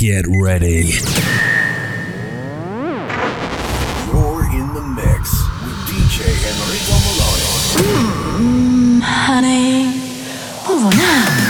Get ready. You're in the mix with DJ Enrico Malone. Mm, honey, over now.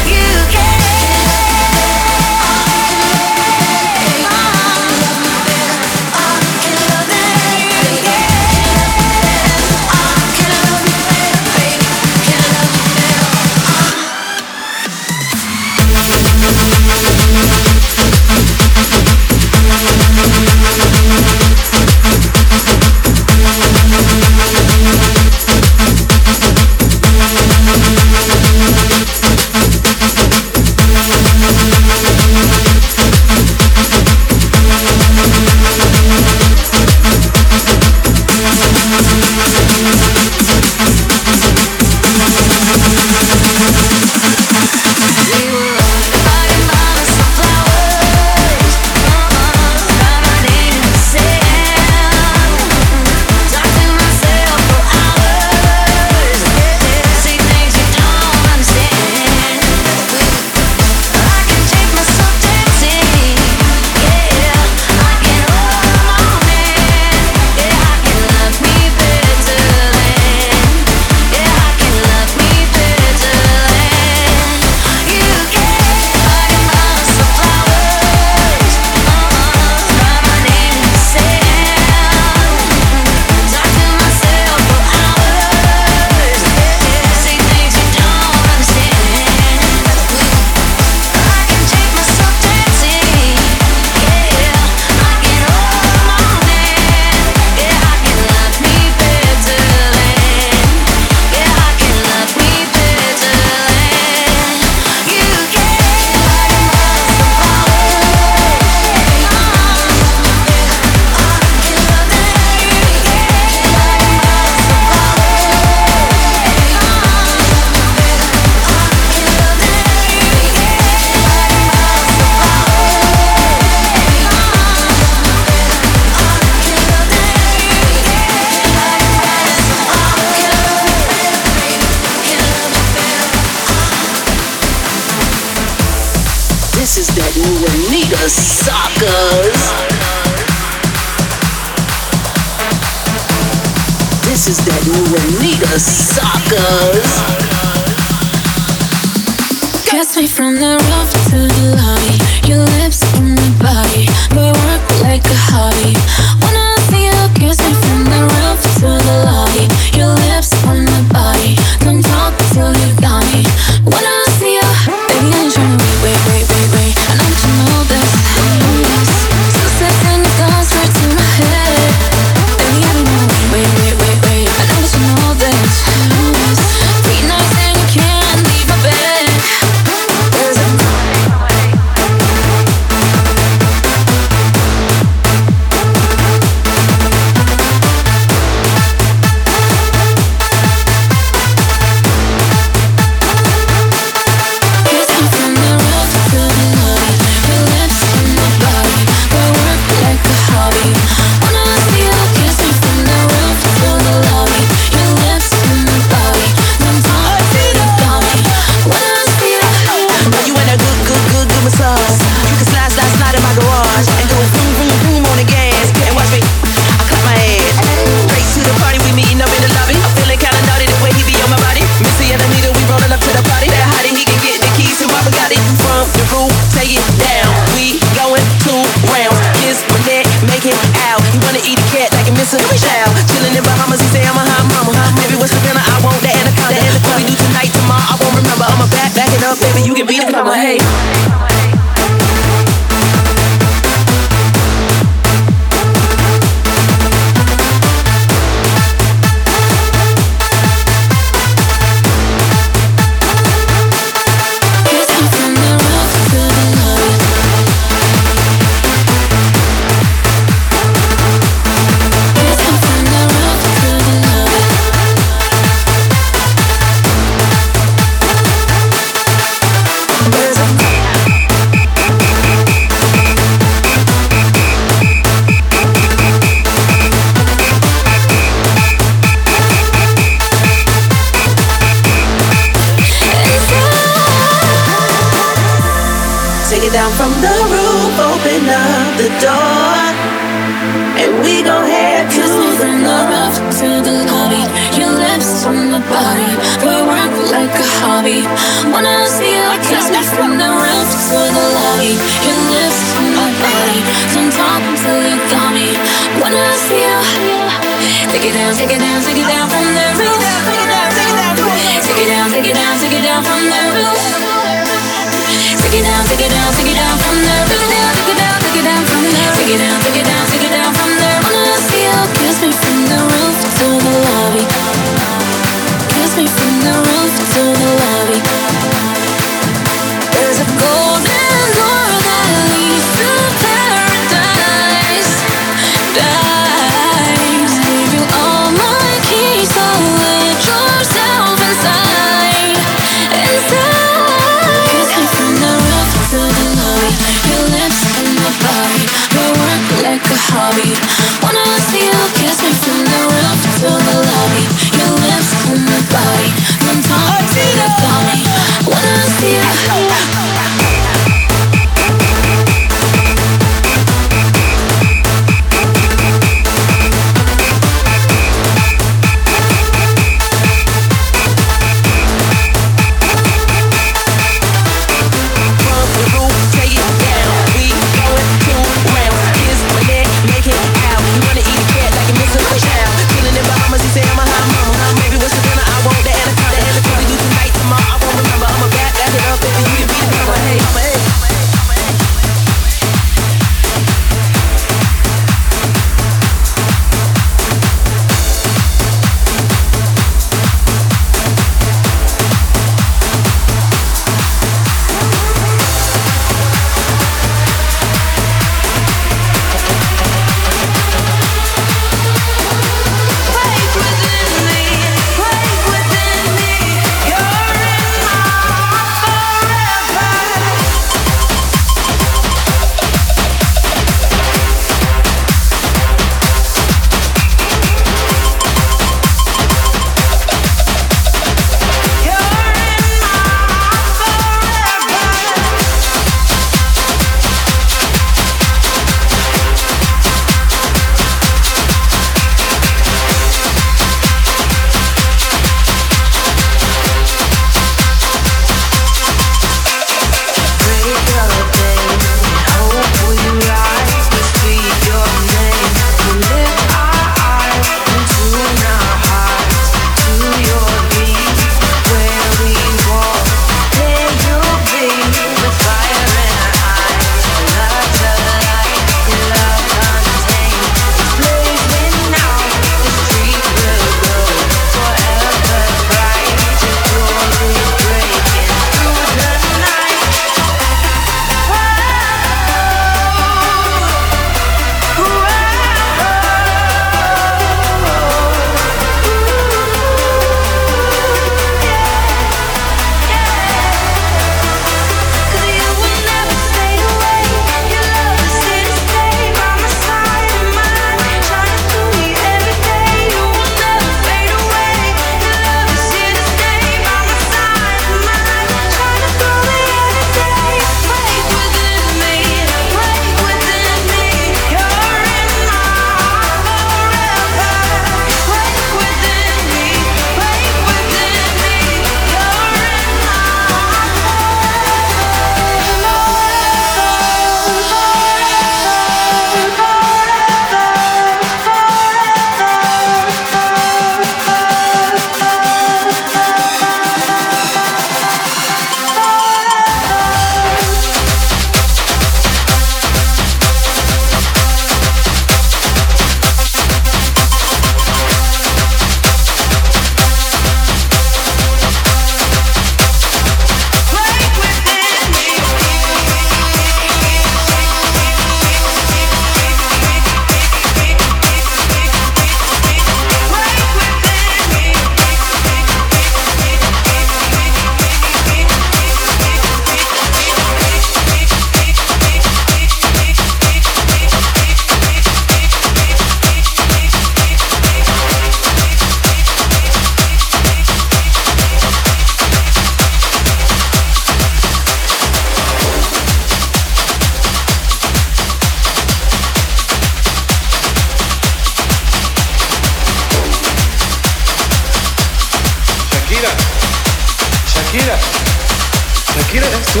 ¿Quieres tú?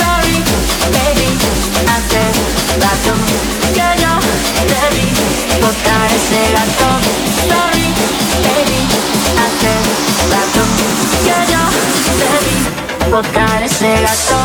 Sorry, baby, hace rato que yo te vi botar ese gato. Sorry, baby, hace rato que yo te vi botar ese gato.